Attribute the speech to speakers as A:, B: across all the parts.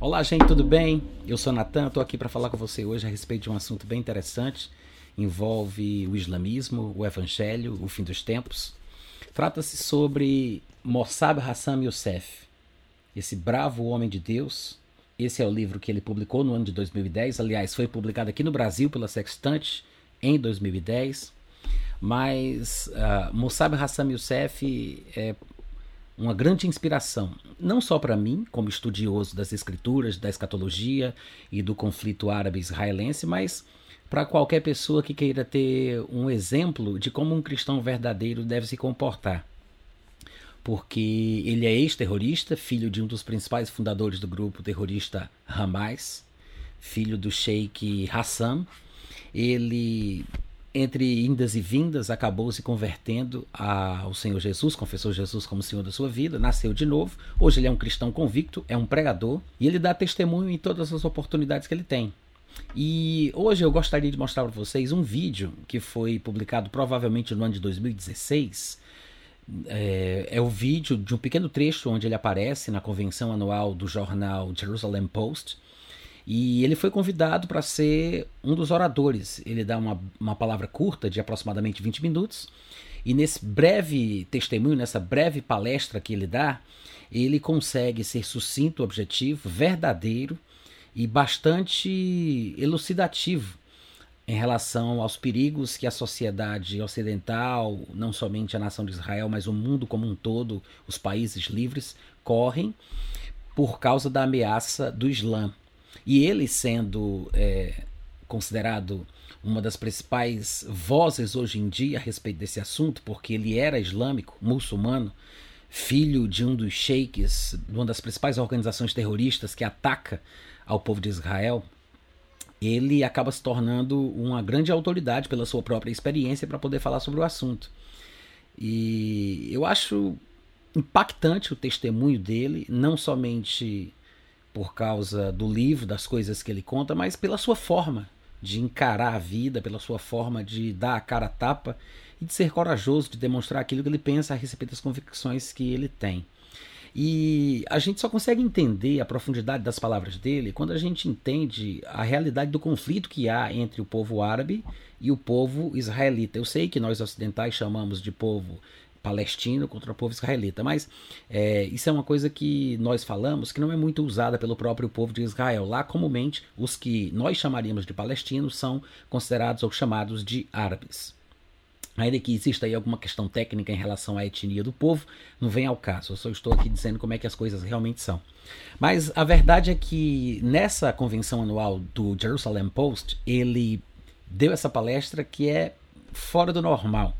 A: Olá, gente, tudo bem? Eu sou Natan, estou aqui para falar com você hoje a respeito de um assunto bem interessante. Envolve o islamismo, o evangelho, o fim dos tempos. Trata-se sobre Mossab Hassan Youssef, esse bravo homem de Deus. Esse é o livro que ele publicou no ano de 2010. Aliás, foi publicado aqui no Brasil pela Sextante em 2010. Mas uh, Mossab Hassan Youssef é uma grande inspiração, não só para mim, como estudioso das escrituras, da escatologia e do conflito árabe-israelense, mas para qualquer pessoa que queira ter um exemplo de como um cristão verdadeiro deve se comportar. Porque ele é ex-terrorista, filho de um dos principais fundadores do grupo terrorista Hamas, filho do sheik Hassan. Ele entre indas e vindas, acabou se convertendo ao Senhor Jesus, confessou Jesus como Senhor da sua vida, nasceu de novo. Hoje ele é um cristão convicto, é um pregador e ele dá testemunho em todas as oportunidades que ele tem. E hoje eu gostaria de mostrar para vocês um vídeo que foi publicado provavelmente no ano de 2016. É, é o vídeo de um pequeno trecho onde ele aparece na convenção anual do jornal Jerusalem Post e ele foi convidado para ser um dos oradores. Ele dá uma, uma palavra curta, de aproximadamente 20 minutos, e nesse breve testemunho, nessa breve palestra que ele dá, ele consegue ser sucinto, objetivo, verdadeiro e bastante elucidativo em relação aos perigos que a sociedade ocidental, não somente a nação de Israel, mas o mundo como um todo, os países livres, correm por causa da ameaça do Islã. E ele sendo é, considerado uma das principais vozes hoje em dia a respeito desse assunto, porque ele era islâmico, muçulmano, filho de um dos sheiks, de uma das principais organizações terroristas que ataca ao povo de Israel, ele acaba se tornando uma grande autoridade pela sua própria experiência para poder falar sobre o assunto. E eu acho impactante o testemunho dele, não somente por causa do livro, das coisas que ele conta, mas pela sua forma de encarar a vida, pela sua forma de dar a cara a tapa e de ser corajoso, de demonstrar aquilo que ele pensa a respeito das convicções que ele tem. E a gente só consegue entender a profundidade das palavras dele quando a gente entende a realidade do conflito que há entre o povo árabe e o povo israelita. Eu sei que nós ocidentais chamamos de povo palestino contra o povo israelita. Mas é, isso é uma coisa que nós falamos que não é muito usada pelo próprio povo de Israel. Lá, comumente, os que nós chamaríamos de palestinos são considerados ou chamados de árabes. Ainda que exista aí alguma questão técnica em relação à etnia do povo, não vem ao caso. Eu só estou aqui dizendo como é que as coisas realmente são. Mas a verdade é que nessa convenção anual do Jerusalem Post, ele deu essa palestra que é fora do normal.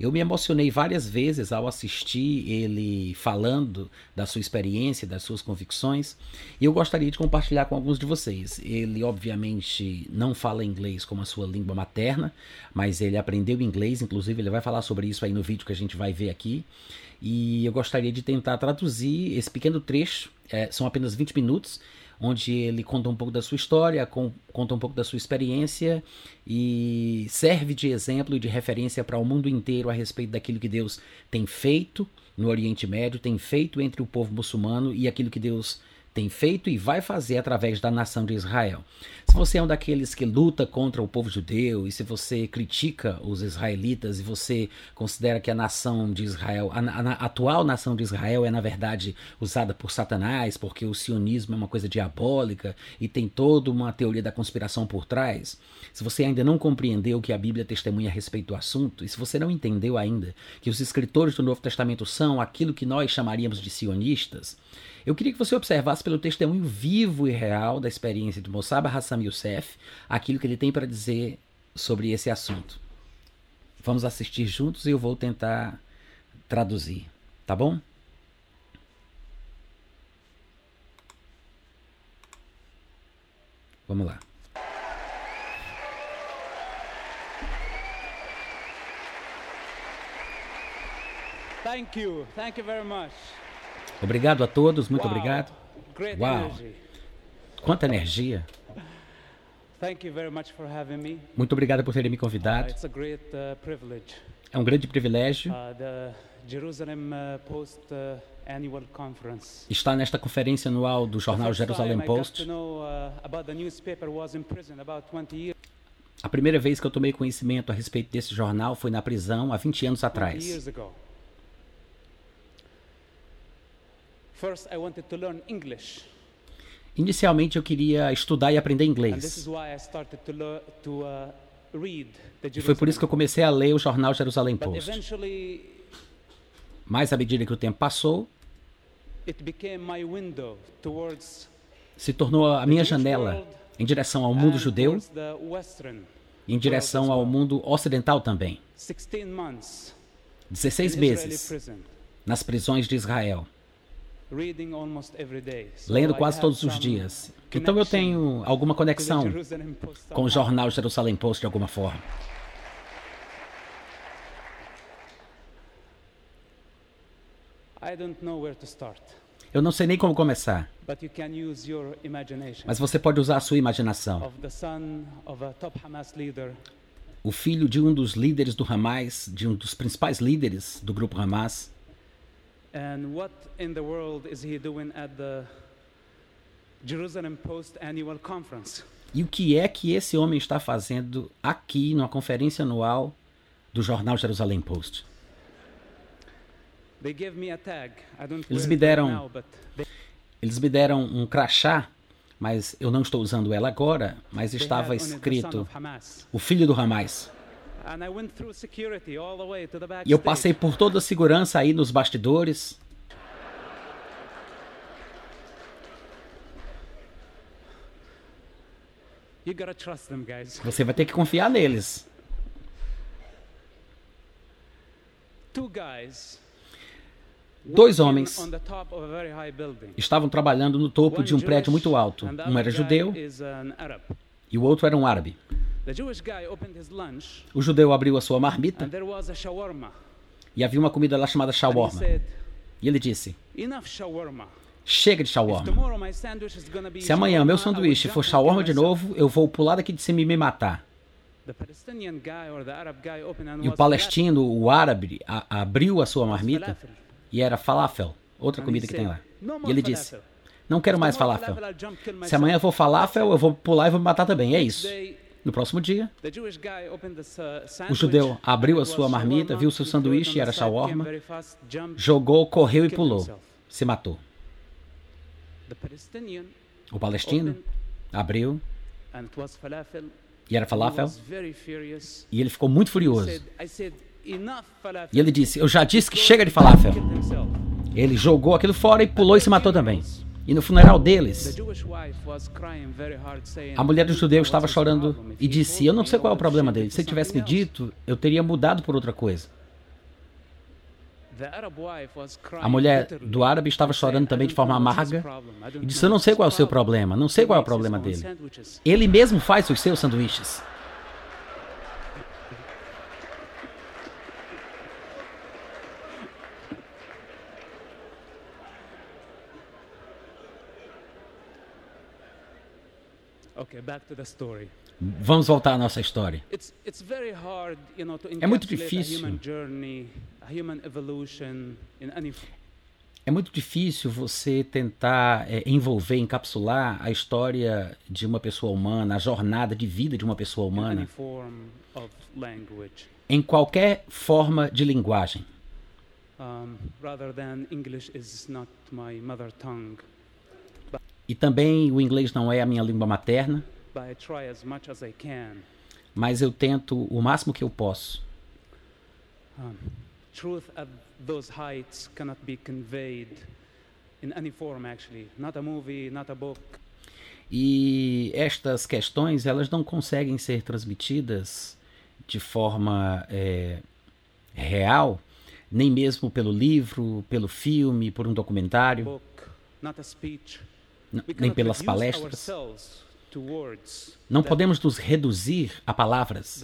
A: Eu me emocionei várias vezes ao assistir ele falando da sua experiência, das suas convicções, e eu gostaria de compartilhar com alguns de vocês. Ele, obviamente, não fala inglês como a sua língua materna, mas ele aprendeu inglês, inclusive ele vai falar sobre isso aí no vídeo que a gente vai ver aqui. E eu gostaria de tentar traduzir esse pequeno trecho, é, são apenas 20 minutos, onde ele conta um pouco da sua história, com, conta um pouco da sua experiência e serve de exemplo e de referência para o mundo inteiro a respeito daquilo que Deus tem feito no Oriente Médio, tem feito entre o povo muçulmano e aquilo que Deus tem feito e vai fazer através da nação de Israel. Se você é um daqueles que luta contra o povo judeu e se você critica os israelitas e você considera que a nação de Israel, a, a, a atual nação de Israel é na verdade usada por Satanás, porque o sionismo é uma coisa diabólica e tem toda uma teoria da conspiração por trás, se você ainda não compreendeu o que a Bíblia testemunha a respeito do assunto, e se você não entendeu ainda que os escritores do Novo Testamento são aquilo que nós chamaríamos de sionistas, eu queria que você observasse pelo testemunho vivo e real da experiência de Mossab Hassan Youssef aquilo que ele tem para dizer sobre esse assunto. Vamos assistir juntos e eu vou tentar traduzir, tá bom? Vamos lá.
B: Thank you. Thank you very much.
A: Obrigado a todos, muito wow. obrigado. Great Uau! Energy. Quanta energia! Muito obrigado por terem me convidado. Uh, great, uh, é um grande privilégio uh,
B: Post,
A: Está nesta conferência anual do jornal
B: Jerusalém
A: Post. A primeira vez que eu tomei conhecimento a respeito desse jornal foi na prisão há 20 anos atrás.
B: 20 First, I wanted to learn English,
A: Inicialmente eu queria estudar e aprender inglês.
B: uh,
A: E foi por isso que eu comecei a ler o jornal Jerusalem
B: But
A: Post. Mas à medida que o tempo passou, se tornou a minha janela em direção ao mundo judeu e em direção ao mundo ocidental também.
B: 16 months
A: 16
B: in Israeli
A: meses nas prisões de Israel, lendo quase todos os dias. Então eu tenho alguma conexão com o jornal Jerusalem Post de alguma forma. Eu não sei nem como começar, mas você pode usar a sua imaginação. O filho de um dos líderes do Hamas, de um dos principais líderes do grupo Hamas,
B: And what in the world is he doing at the Jerusalem Post annual conference?
A: e o que é que esse homem está fazendo aqui numa conferência anual do jornal Jerusalem Post.
B: They gave me a tag. I don't
A: Eles me deram- Eles me deram um crachá, mas eu não estou usando ela agora, mas
B: they
A: estava escrito o filho do Hamas. E eu passei por toda a segurança aí nos bastidores. Você vai ter que confiar neles. Dois homens estavam trabalhando no topo de um prédio muito alto. Um era judeu e o outro era um árabe. O judeu abriu a sua marmita e havia uma comida lá chamada shawarma. E ele disse. Chega de shawarma. Se amanhã meu sanduíche for shawarma de
B: myself."
A: novo, eu vou pular daqui de cima e me matar. E o palestino, o árabe, a- abriu a sua marmita e era falafel, outra comida que tem lá.
B: "No
A: E ele disse. Não quero mais falafel. Se
B: myself."
A: amanhã for falafel, eu vou pular e vou me matar também. É isso. No próximo dia, o judeu abriu a sua marmita, viu seu sanduíche e era shawarma, jogou, correu e pulou. Se matou. O palestino abriu e era falafel e ele ficou muito furioso. E ele disse: Eu já disse que chega de falafel. Ele jogou aquilo fora e pulou e se matou também. E no funeral deles, a mulher do judeu
B: "What's
A: estava chorando e disse: Eu não sei qual é o problema dele. Se ele tivesse me
B: something else."
A: dito, eu teria mudado por outra coisa. A mulher do árabe estava chorando
B: "I
A: também de forma amarga e disse: Eu não
B: what's
A: sei qual é o seu
B: problem."
A: problema, não sei qual é o problema dele. Ele mesmo faz os seus sanduíches.
B: Okay, back to the story.
A: Vamos voltar à nossa história.
B: It's it's very hard, you know, to
A: É muito difícil. É muito difícil você tentar é, envolver, encapsular a história de uma pessoa humana, a jornada de vida de uma pessoa humana, em qualquer forma de linguagem.
B: um, rather than English is not my mother tongue.
A: E também o inglês não é a minha língua materna, mas eu tento o máximo que eu posso. E estas questões elas não conseguem ser transmitidas de forma é, real, nem mesmo pelo livro, pelo filme, por um documentário,
B: book, not a speech.
A: Nem pelas palestras. Não podemos nos reduzir a palavras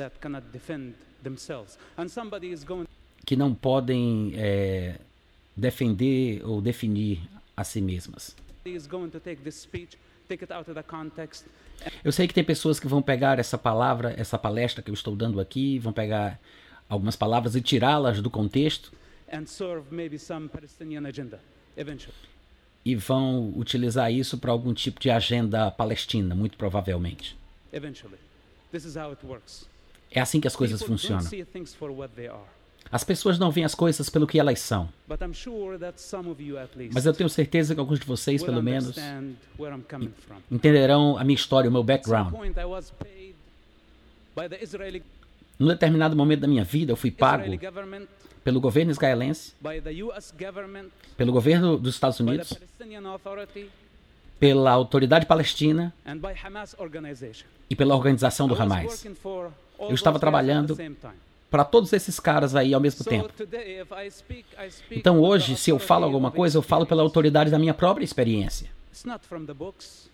A: que não podem é, defender ou definir a si mesmas. Eu sei que tem pessoas que vão pegar essa palavra, essa palestra que eu estou dando aqui, vão pegar algumas palavras e tirá-las do contexto
B: and serve maybe some Palestinian agenda. eventually.
A: E vão utilizar isso para algum tipo de agenda palestina, muito provavelmente. É assim que as coisas funcionam. As pessoas não veem as coisas pelo que elas são, mas eu tenho certeza que alguns de vocês, pelo menos, entenderão a minha história, o meu background. Num determinado momento da minha vida, eu fui pago pelo governo israelense, pelo governo dos Estados Unidos, pela autoridade palestina e pela organização do Hamas. Eu estava trabalhando. Para todos esses caras aí ao mesmo tempo. Então hoje, se eu falo alguma coisa, eu falo pela autoridade da minha própria experiência.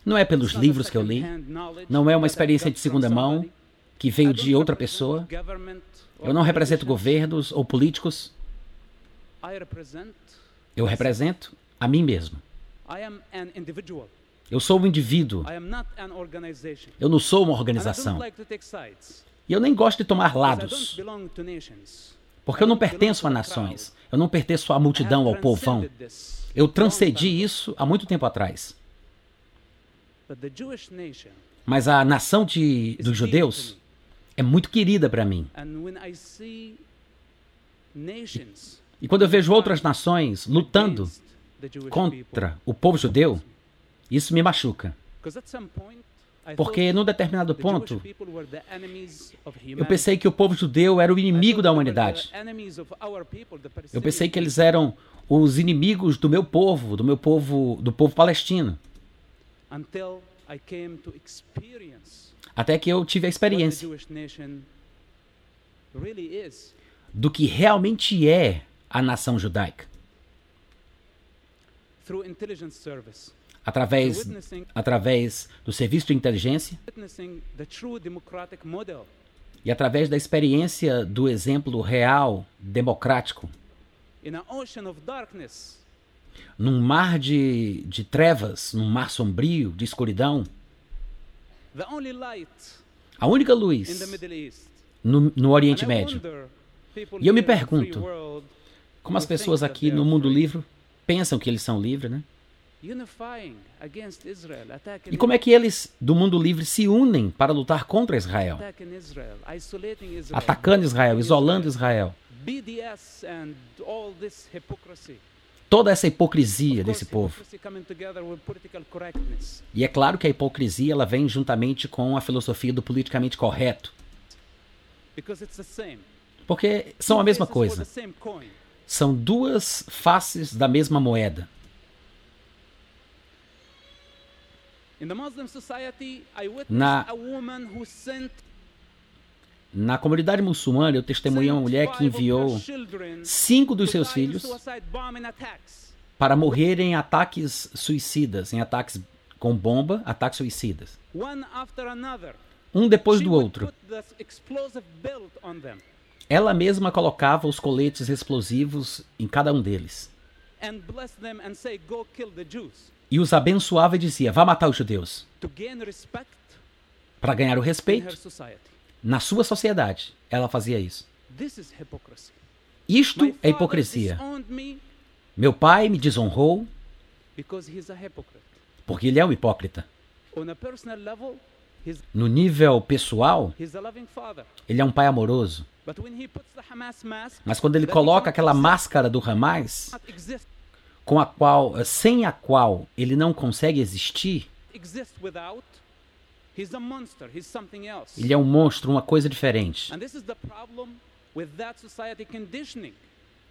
A: Não é pelos livros que eu li, não é uma experiência de segunda mão. Que veio de outra pessoa. Eu não represento governos ou políticos, eu represento a mim mesmo. Eu sou um indivíduo, eu não sou uma organização. E eu nem gosto de tomar lados, porque eu não pertenço a nações, eu não pertenço à multidão, ao povão. Eu transcendi isso há muito tempo atrás. Mas a nação de, dos judeus. É muito querida para mim.
B: Nations
A: E quando eu vejo outras nações lutando contra o povo judeu, isso me machuca. Porque num determinado ponto, eu pensei que o povo judeu era o inimigo da humanidade. Eu pensei que eles eram os inimigos do meu povo, do meu povo, do povo palestino. Até que eu tive a experiência do que realmente é a nação judaica. Através, através do serviço de inteligência e através da experiência do exemplo real, democrático, num mar de, de trevas, num mar sombrio, de escuridão, a única luz no, no Oriente Médio. E eu me pergunto, Como as pessoas aqui no mundo livre pensam que eles são livres, né? E como é que eles do mundo livre se unem para lutar contra Israel? Atacando Israel, isolando Israel. Toda essa hipocrisia desse povo. E é claro que a hipocrisia ela vem juntamente com a filosofia do politicamente correto, porque são a mesma coisa. São duas faces da mesma moeda. Na- Na comunidade muçulmana, eu testemunhei uma mulher que enviou cinco dos seus filhos para morrerem em ataques suicidas, em ataques com bomba, ataques suicidas. Um depois do outro. Ela mesma colocava os coletes explosivos em cada um deles. E os abençoava e dizia: vá matar os judeus. Para ganhar o respeito. Na sua sociedade. Ela fazia isso. Isto é hipocrisia. Meu pai me desonrou porque ele é um hipócrita. No nível pessoal, ele é um pai amoroso. Mas quando ele coloca aquela máscara do Hamas, com a qual, sem a qual ele não consegue existir, ele é um monstro, uma coisa diferente.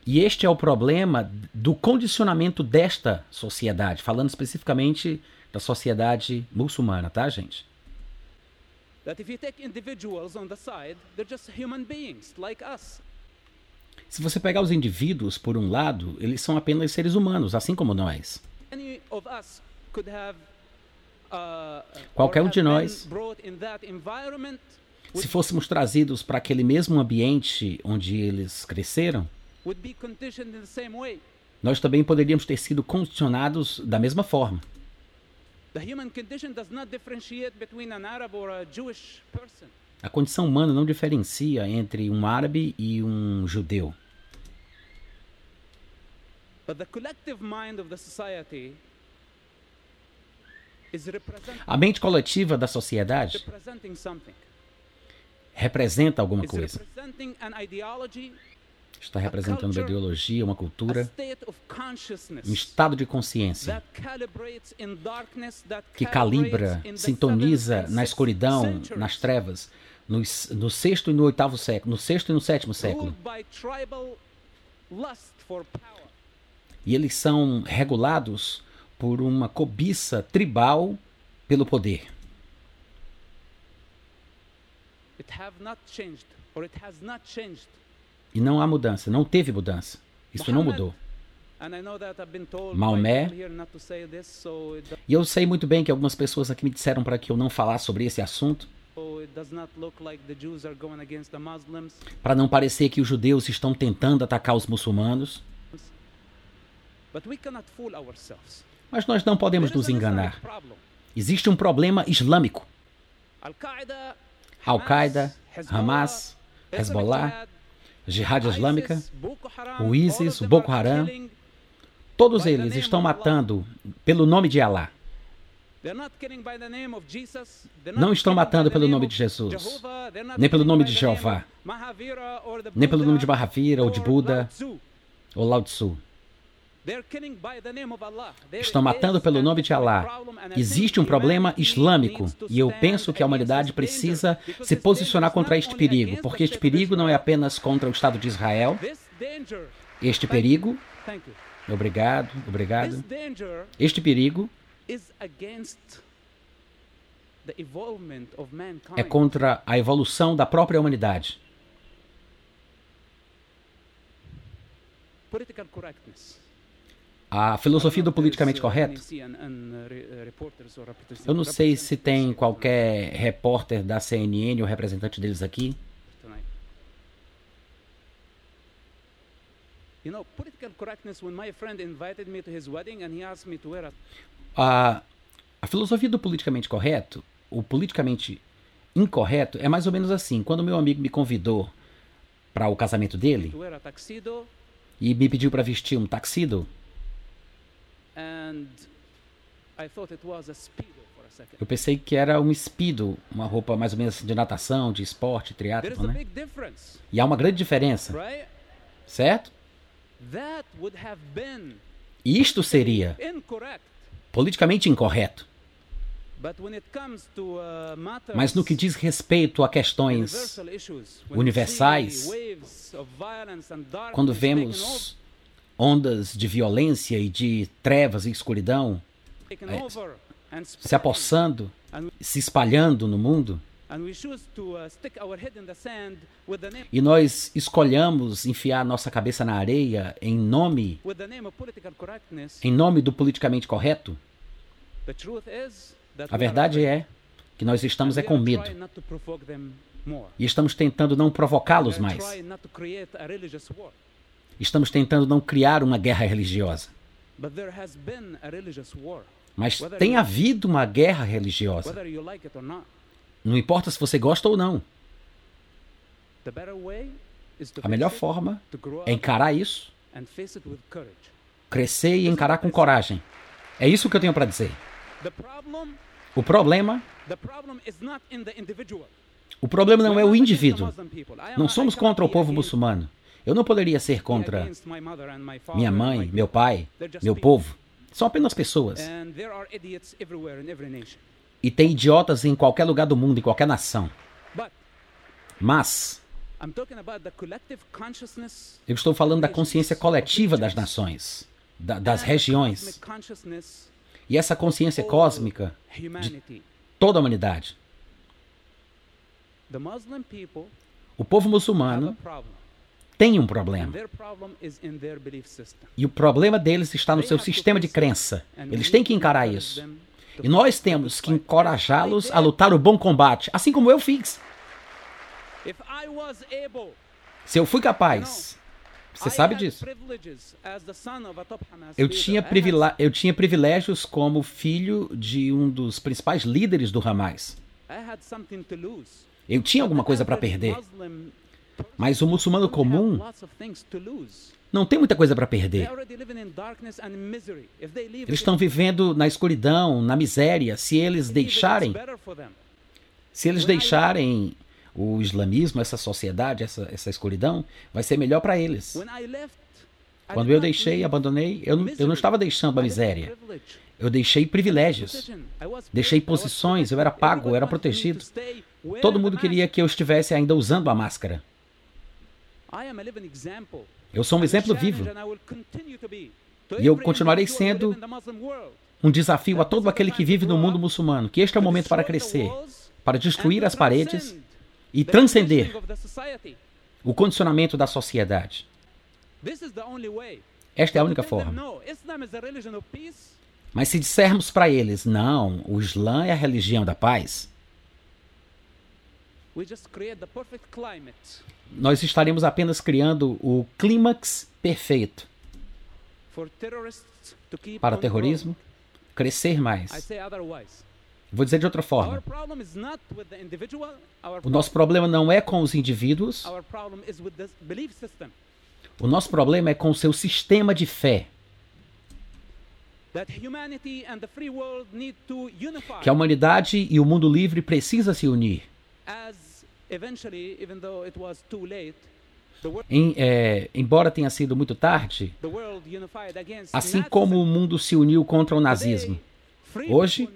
A: E este é o problema do condicionamento desta sociedade, falando especificamente da sociedade muçulmana, tá, gente? Se você pegar os indivíduos por um lado, eles são apenas seres humanos, assim como nós.
B: Any of us could have
A: Qualquer
B: or
A: um de nós. Se fôssemos trazidos para aquele mesmo ambiente onde eles cresceram, nós também poderíamos ter sido condicionados da mesma forma.
B: A
A: condição humana não diferencia entre um árabe e um judeu.
B: But the collective mind of the society is represent,
A: A mente coletiva da sociedade representa alguma coisa. Está representando uma ideologia, uma cultura, um estado de consciência que calibra, sintoniza na escuridão, nas trevas, no, no sexto e no oitavo século, no sexto e no sétimo século. E eles são regulados por uma cobiça tribal pelo poder. E não há mudança, não teve mudança. Isso não mudou. Maomé. E eu sei muito bem que algumas pessoas aqui me disseram para que eu não falasse sobre esse assunto, para não parecer que os judeus estão tentando atacar os muçulmanos. Mas nós não podemos nos enganar. Existe um problema islâmico.
B: Al-Qaeda,
A: Hamas, Hezbollah, Jihad Islâmica, o ISIS, o Boko Haram, todos eles estão
B: Allah.
A: matando pelo nome de.
B: They're
A: Não estão matando pelo nome de Jesus, nem pelo nome de Jeová, nem pelo nome de Mahavira ou de Buda ou Lao Tzu. Estão matando pelo nome de
B: think
A: Existe um problema islâmico e eu penso que a humanidade precisa se posicionar contra este perigo, porque este perigo não é apenas contra o Estado de Israel. Este perigo, obrigado, obrigado. Este perigo é contra a evolução da própria humanidade.
B: Political correctness.
A: A filosofia do politicamente correto. Eu não sei se tem qualquer repórter da CNN ou representante deles aqui.
B: a
A: A, filosofia do politicamente correto, o politicamente incorreto, é mais ou menos assim. Quando meu amigo me convidou para o casamento dele e me pediu para vestir um taxido, eu pensei que era um speedo, uma roupa mais ou menos de natação, de esporte, triatlo, né? E há uma grande diferença, certo? Isto seria politicamente incorreto.
B: Uh,
A: Mas no que diz respeito a questões universais, quando vemos ondas de violência e de trevas e escuridão é, se apossando,
B: and,
A: se espalhando no mundo,
B: uh,
A: e nós escolhamos enfiar nossa cabeça na areia em nome, em nome do politicamente correto, a verdade é que nós estamos é com medo. e estamos tentando não provocá-los mais. Estamos tentando não criar uma guerra religiosa. Mas tem havido uma guerra religiosa. Não importa se você gosta ou não. A melhor forma é encarar isso, crescer e encarar com coragem. É isso que eu tenho para dizer. O problema, o problema não é o indivíduo. Não somos contra o povo muçulmano. Eu não poderia ser contra minha mãe, meu pai, meu povo. São apenas pessoas. E tem idiotas em qualquer lugar do mundo, em qualquer nação. Mas eu estou falando da consciência coletiva das nações, da- das regiões. E essa consciência cósmica,
B: humanity.
A: toda a humanidade. O povo muçulmano tem um problema. E o problema deles está no seu sistema de crença. Eles têm que encarar isso. E nós temos que encorajá-los a lutar o bom combate, assim como eu fiz. Se eu fui capaz, você sabe disso. Eu tinha, eu tinha privilégios como filho de um dos principais líderes do Hamas. Eu tinha alguma coisa para perder. Mas o muçulmano comum não tem muita coisa para perder. Eles estão vivendo na escuridão, na miséria. Se eles deixarem, se eles deixarem o islamismo, essa sociedade, essa, essa escuridão, vai ser melhor para eles. Quando eu deixei, abandonei, eu não, eu não estava deixando a miséria. Eu deixei privilégios. Deixei posições, eu era pago, eu era protegido. Todo mundo queria que eu estivesse ainda usando a máscara.
B: I am a living example.
A: Eu sou um exemplo vivo. E eu continuarei sendo. Um desafio a todo aquele que vive no mundo muçulmano, que este é o momento para crescer, para destruir as paredes e transcender o condicionamento da sociedade. Esta é a única forma. Mas se dissermos para eles, não, o Islã é a religião da paz, nós estaremos apenas criando o clímax perfeito para terrorismo crescer mais. Vou dizer de outra forma. O nosso problema não é com os indivíduos, o nosso problema é com o seu sistema de fé. Que a humanidade e o mundo livre precisam se unir. Em, é, embora tenha sido muito tarde, assim como o mundo se uniu contra o nazismo, hoje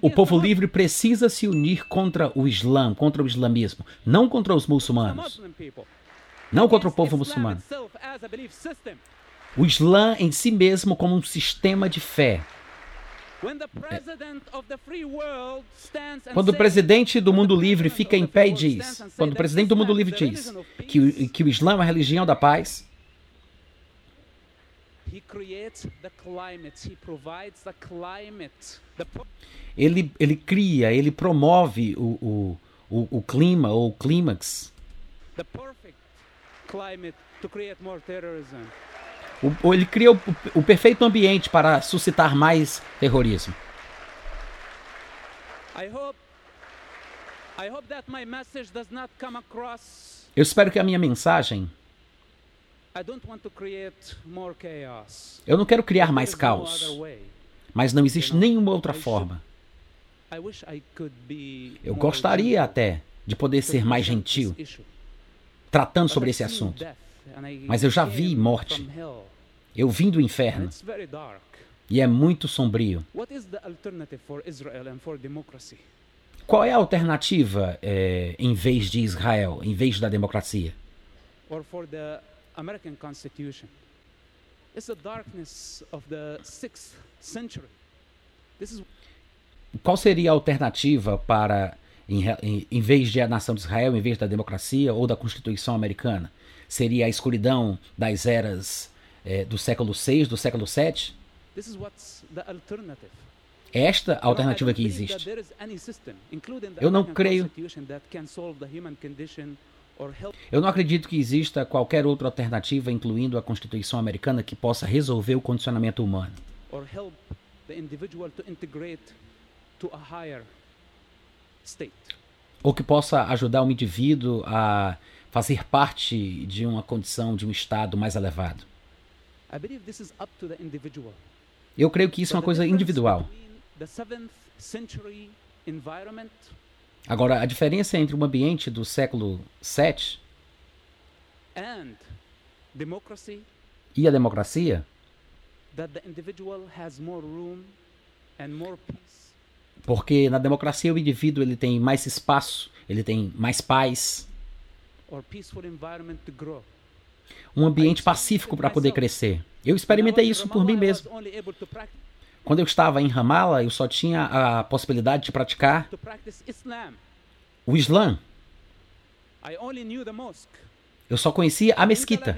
A: o povo livre precisa se unir contra o Islã, contra o islamismo, não contra os muçulmanos, não contra o povo muçulmano. O Islã em si mesmo como um sistema de fé. Quando o presidente do mundo livre fica em pé e diz, quando o presidente do mundo livre diz que, o- que o Islã é a religião da paz, ele, ele cria, ele promove o, o, o, clima ou o clímax,
B: the perfect climate to create more terrorism.
A: O, ele cria o, o perfeito ambiente para suscitar mais terrorismo. Eu espero que a minha mensagem, eu não quero criar mais caos, mas não existe nenhuma outra forma. Eu gostaria até de poder ser mais gentil, tratando sobre esse assunto. Mas eu já vi morte. Eu vim do inferno e é muito sombrio. Qual é a alternativa é, em vez de Israel, em vez da democracia?
B: or for the American Constitution. It's the darkness of the sixth century. This is
A: Qual seria a alternativa para, em, em, em vez de a nação de Israel, em vez da democracia ou da Constituição americana? Seria a escuridão das eras é, do século VI, do século VII? esta a alternativa que existe. Eu não creio- Eu não acredito que exista qualquer outra alternativa, incluindo a Constituição americana, que possa resolver o condicionamento humano. Ou que possa ajudar o indivíduo a fazer parte de uma condição, de um estado mais elevado. Eu creio que isso é uma coisa individual.
B: between The seventh century environment
A: Agora, a diferença entre o ambiente do século VII e a democracia,
B: that the individual has more room and more peace.
A: porque na democracia o indivíduo ele tem mais espaço, ele tem mais paz, um ambiente pacífico para poder crescer. Eu experimentei isso por mim mesmo. Quando eu estava em Ramallah, eu só tinha a possibilidade de praticar o Islã. Eu só conhecia a mesquita.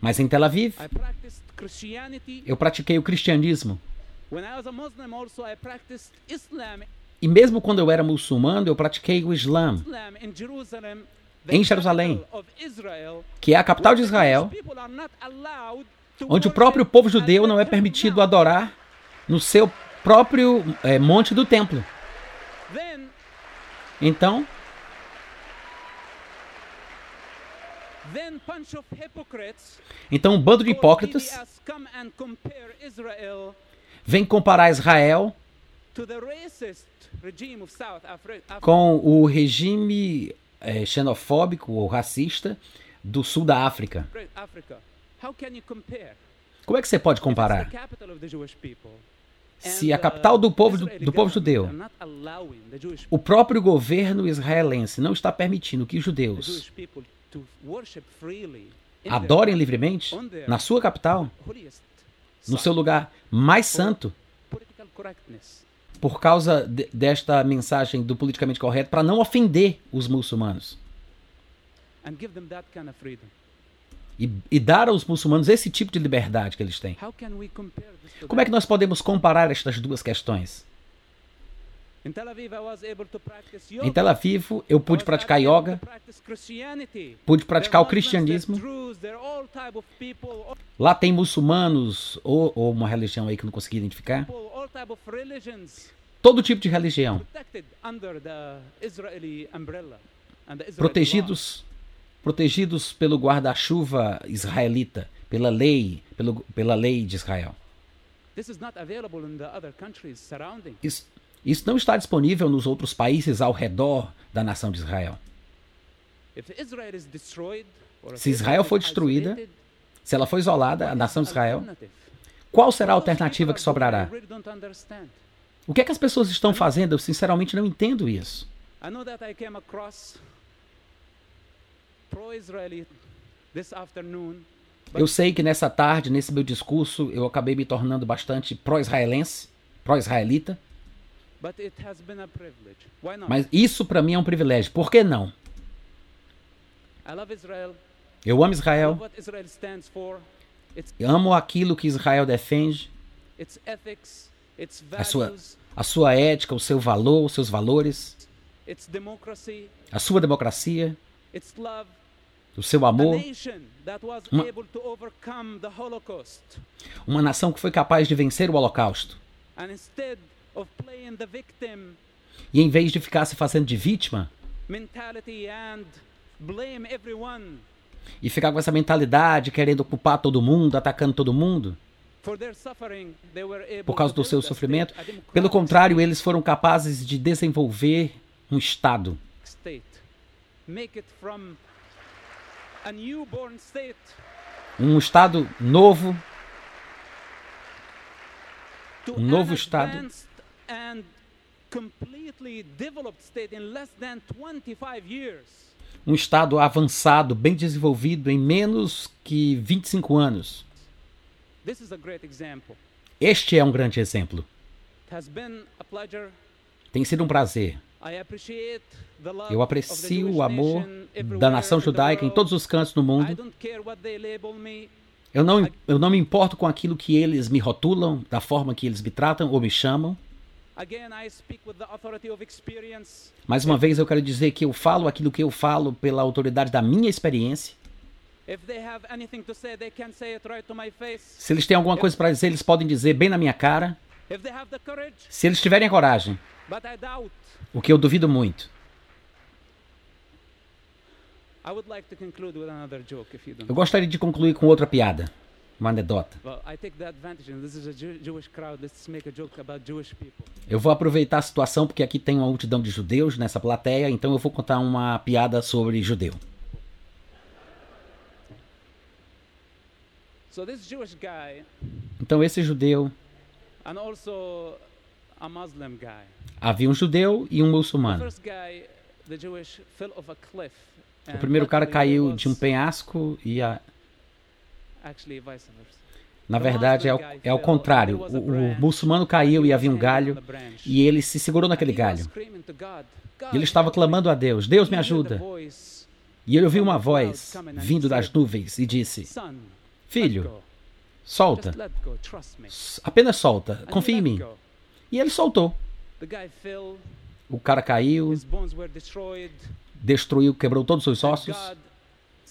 A: Mas em Tel Aviv, eu pratiquei o cristianismo. E mesmo quando eu era muçulmano, eu pratiquei o Islã, Em Jerusalém. que é a capital de Israel, onde o próprio povo judeu não é permitido adorar no seu próprio eh, monte do templo. Então, Então um bando de hipócritas vem comparar Israel com o regime eh, xenofóbico ou racista do sul da África. Como é que você pode comparar? Se a capital do
B: uh,
A: povo, do, do povo judeu, o próprio governo israelense não está permitindo que
B: the
A: judeus adorem livremente na sua capital, no seu lugar mais santo. Por causa de- desta mensagem do politicamente correto, para não ofender os muçulmanos.
B: kind of.
A: E, e dar aos muçulmanos esse tipo de liberdade que eles têm. Como é que nós podemos comparar estas duas questões?
B: In Tel Aviv, I was able to practice
A: Em. Tel Aviv, eu pude praticar yoga, pude praticar o cristianismo. Lá tem muçulmanos, ou, ou uma religião aí que eu não consegui identificar. Todo tipo de religião. Protegidos, protegidos pelo guarda-chuva israelita, pela lei, pelo, pela lei de Israel. Isso, isso não está disponível nos outros países ao redor da nação de Israel. Se Israel for destruída, Se ela for isolada, a nação de Israel, qual será a alternativa que sobrará? O que é que as pessoas estão fazendo? Eu sinceramente não entendo isso. Eu sei que nessa tarde, nesse meu discurso, eu acabei me tornando bastante pró-israelense, pró-israelita, mas isso para mim é um privilégio. Por que não? Eu amo Israel, eu amo aquilo que Israel defende, a sua, a sua ética, o seu valor, os seus valores, a sua democracia, o seu amor. Uma-. Uma nação que foi capaz de vencer o Holocausto. E em vez de ficar se fazendo de vítima e ficar com essa mentalidade querendo ocupar todo mundo, atacando todo mundo, por causa do seu sofrimento, pelo contrário, eles foram capazes de desenvolver um Estado. Um Estado novo, Um novo Estado.
B: And completely developed state in less than 25 years.
A: um Estado avançado, bem desenvolvido em menos que 25 anos.
B: This is a great example.
A: Este é um grande exemplo.
B: Has been a pleasure.
A: Tem sido um prazer. Eu aprecio o amor da nação judaica em todos os cantos do mundo. Eu não, eu não me importo com aquilo que eles me rotulam, da forma que eles me tratam ou me chamam. Mais uma vez, eu quero dizer que eu falo aquilo que eu falo pela autoridade da minha experiência. Se eles têm alguma coisa para dizer, eles podem dizer bem na minha cara. Se eles tiverem a coragem, o que eu duvido muito. Eu gostaria de concluir com outra piada, uma anedota. Eu vou aproveitar a situação porque aqui tem uma multidão de judeus nessa plateia, então eu vou contar uma piada sobre judeu. Então esse judeu, havia um judeu e um muçulmano. O primeiro cara caiu de um penhasco e a. na verdade é o, é o
B: fell,
A: contrário. O, o muçulmano caiu e havia um galho e ele se segurou naquele galho. E ele
B: "God,
A: estava
B: help me."
A: clamando a Deus: Deus me ajuda. E ele ouviu uma voz vindo das nuvens e disse: Filho, solta, apenas solta, confia em mim. E ele soltou. O cara caiu, destruiu, quebrou todos os seus ossos.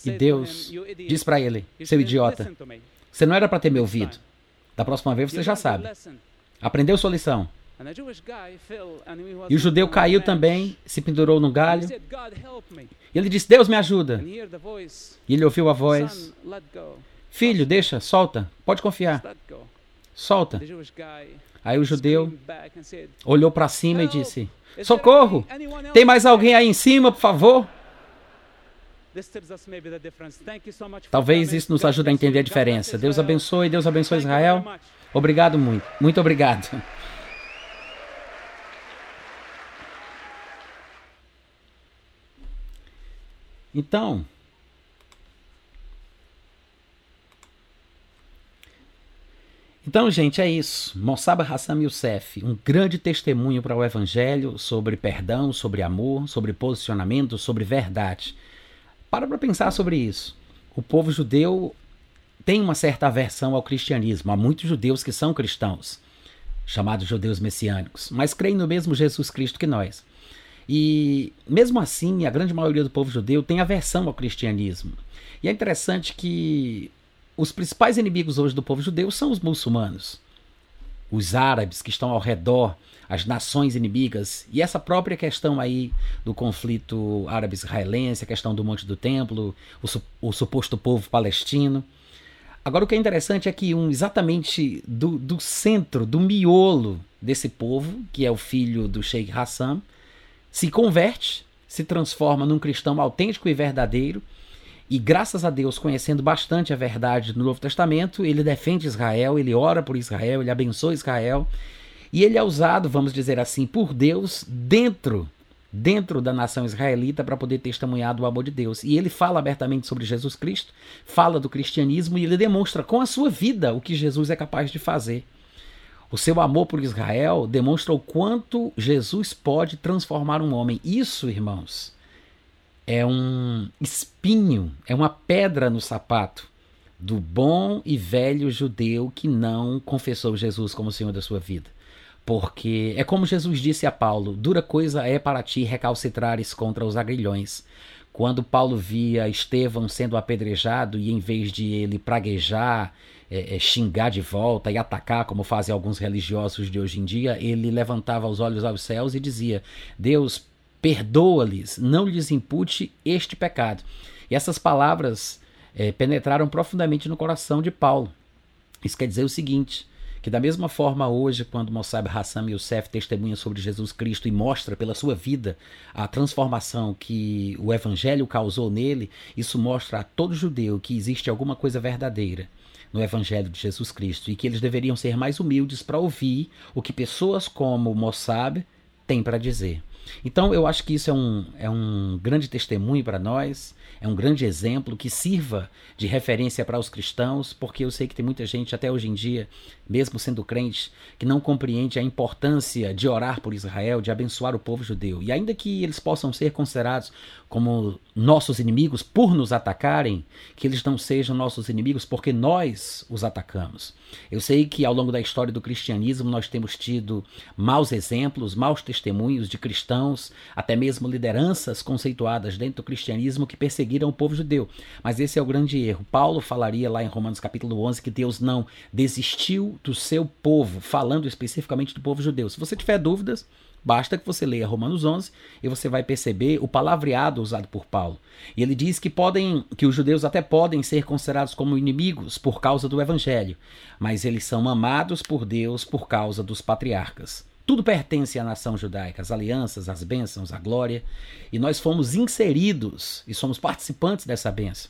A: E Deus
B: him, "You idiot,
A: disse para ele: Seu idiota, você não era para ter me ouvido. Da próxima vez você já sabe. Aprendeu sua lição. E o judeu caiu também, se pendurou no galho. E ele disse: Deus me ajuda. E ele ouviu a voz: Filho, deixa, solta, pode confiar. Solta. Aí o judeu olhou para cima e disse: Socorro! Tem mais alguém aí em cima, por favor? Talvez isso nos ajude a entender a diferença. Deus abençoe, Deus abençoe Israel. Obrigado muito. Muito obrigado. Então, Então, gente, é isso. Mossab Hassan Youssef, um grande testemunho para o Evangelho sobre perdão, sobre amor, sobre posicionamento, sobre verdade. Para para pensar sobre isso. O povo judeu tem uma certa aversão ao cristianismo. Há muitos judeus que são cristãos, chamados judeus messiânicos, mas creem no mesmo Jesus Cristo que nós. E mesmo assim, a grande maioria do povo judeu tem aversão ao cristianismo. E é interessante que os principais inimigos hoje do povo judeu são os muçulmanos, os árabes que estão ao redor, as nações inimigas, e essa própria questão aí do conflito árabe-israelense, a questão do Monte do Templo, o, su o, suposto povo palestino. Agora, o que é interessante é que um exatamente do, do centro, do miolo desse povo, que é o filho do Sheikh Hassan, se converte, se transforma num cristão autêntico e verdadeiro, e graças a Deus, conhecendo bastante a verdade do Novo Testamento, ele defende Israel, ele ora por Israel, ele abençoa Israel. E ele é usado, vamos dizer assim, por Deus dentro dentro da nação israelita para poder testemunhar do amor de Deus. E ele fala abertamente sobre Jesus Cristo, fala do cristianismo e ele demonstra com a sua vida o que Jesus é capaz de fazer. O seu amor por Israel demonstra o quanto Jesus pode transformar um homem. Isso, irmãos, é um espinho, é uma pedra no sapato do bom e velho judeu que não confessou Jesus como Senhor da sua vida. Porque é como Jesus disse a Paulo: dura coisa é para ti recalcitrares contra os agrilhões. Quando Paulo via Estevão sendo apedrejado e em vez de ele praguejar, é, é, xingar de volta e atacar, como fazem alguns religiosos de hoje em dia, ele levantava os olhos aos céus e dizia: Deus, perdoa-lhes, não lhes impute este pecado. E essas palavras é, penetraram profundamente no coração de Paulo. Isso quer dizer o seguinte: que da mesma forma hoje, quando Mossab Hassan Youssef testemunha sobre Jesus Cristo e mostra pela sua vida a transformação que o Evangelho causou nele, isso mostra a todo judeu que existe alguma coisa verdadeira no Evangelho de Jesus Cristo e que eles deveriam ser mais humildes para ouvir o que pessoas como Mossab têm para dizer. Então eu acho que isso é um, é um grande testemunho para nós, é um grande exemplo que sirva de referência para os cristãos, porque eu sei que tem muita gente até hoje em dia, mesmo sendo crente, que não compreende a importância de orar por Israel, de abençoar o povo judeu. E ainda que eles possam ser considerados como nossos inimigos por nos atacarem, que eles não sejam nossos inimigos porque nós os atacamos. Eu sei que ao longo da história do cristianismo nós temos tido maus exemplos, maus testemunhos de cristãos, até mesmo lideranças conceituadas dentro do cristianismo que perseguiram o povo judeu. Mas esse é o grande erro. Paulo falaria lá em Romanos capítulo 11 que Deus não desistiu do seu povo, falando especificamente do povo judeu. Se você tiver dúvidas, Basta que você leia Romanos 11 e você vai perceber o palavreado usado por Paulo. E ele diz que podem, que os judeus até podem ser considerados como inimigos por causa do evangelho, mas eles são amados por Deus por causa dos patriarcas. Tudo pertence à nação judaica, as alianças, as bênçãos, a glória, e nós fomos inseridos e somos participantes dessa bênção.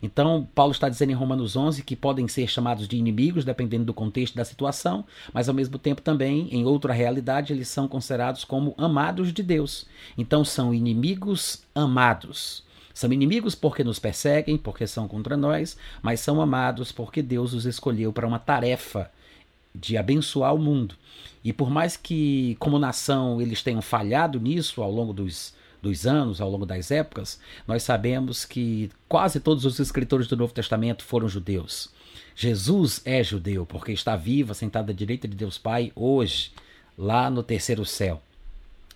A: Então, Paulo está dizendo em Romanos 11 que podem ser chamados de inimigos, dependendo do contexto da situação, mas ao mesmo tempo também, em outra realidade, eles são considerados como amados de Deus. Então, são inimigos amados. São inimigos porque nos perseguem, porque são contra nós, mas são amados porque Deus os escolheu para uma tarefa de abençoar o mundo. E por mais que, como nação, eles tenham falhado nisso ao longo dos dos anos, ao longo das épocas, nós sabemos que quase todos os escritores do Novo Testamento foram judeus. Jesus é judeu, porque está vivo, sentado à direita de Deus Pai, hoje, lá no terceiro céu.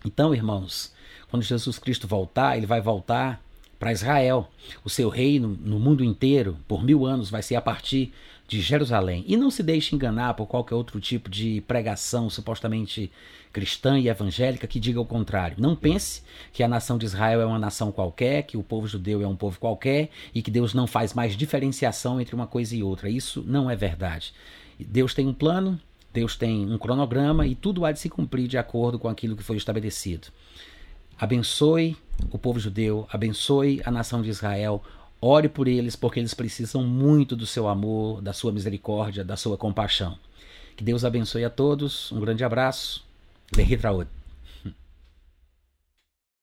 A: Então, irmãos, quando Jesus Cristo voltar, ele vai voltar para Israel. O seu reino no mundo inteiro, por mil anos, vai ser a partir de Jerusalém. E não se deixe enganar por qualquer outro tipo de pregação supostamente cristã e evangélica que diga o contrário. Não pense que a nação de Israel é uma nação qualquer, que o povo judeu é um povo qualquer e que Deus não faz mais diferenciação entre uma coisa e outra. Isso não é verdade. Deus tem um plano, Deus tem um cronograma e tudo há de se cumprir de acordo com aquilo que foi estabelecido. Abençoe o povo judeu, abençoe a nação de Israel, ore por eles, porque eles precisam muito do seu amor, da sua misericórdia, da sua compaixão. Que Deus abençoe a todos, um grande abraço, Berritraúde.